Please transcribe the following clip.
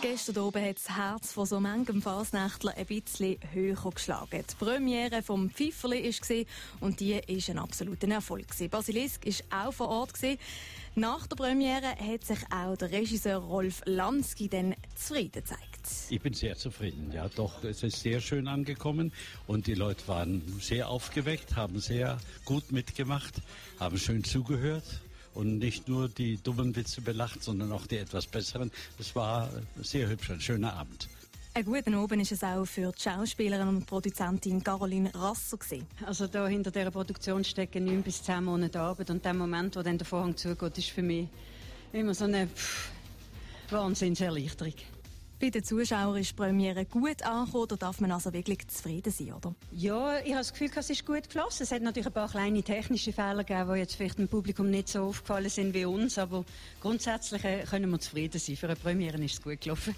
Gestern oben hat das Herz von so manchem Fasnächtler ein bisschen höher geschlagen. Die Premiere vom Pfifferli war und die war ein absoluter Erfolg. Basilisk war auch vor Ort. Nach der Premiere hat sich auch der Regisseur Rolf Lansky dann zufrieden gezeigt. Ich bin sehr zufrieden, ja doch. Es ist sehr schön angekommen und die Leute waren sehr aufgeweckt, haben sehr gut mitgemacht, haben schön zugehört und nicht nur die dummen Witze belacht, sondern auch die etwas besseren. Es war sehr hübsch, ein schöner Abend. Ein guter Abend ist es auch für die Schauspielerin und Produzentin Caroline Rasser gewesen. Also da hinter dieser Produktion stecken neun bis zehn Monate Arbeit und der Moment, wo dann der Vorhang zugeht, ist für mich immer so eine pff, Wahnsinnserleichterung. Bei den Zuschauern ist die Premiere gut angekommen, da darf man also wirklich zufrieden sein, oder? Ja, ich habe das Gefühl, es ist gut geflossen. Es hat natürlich ein paar kleine technische Fehler gegeben, die jetzt vielleicht dem Publikum nicht so aufgefallen sind wie uns, aber grundsätzlich äh, können wir zufrieden sein. Für eine Premiere ist es gut gelaufen.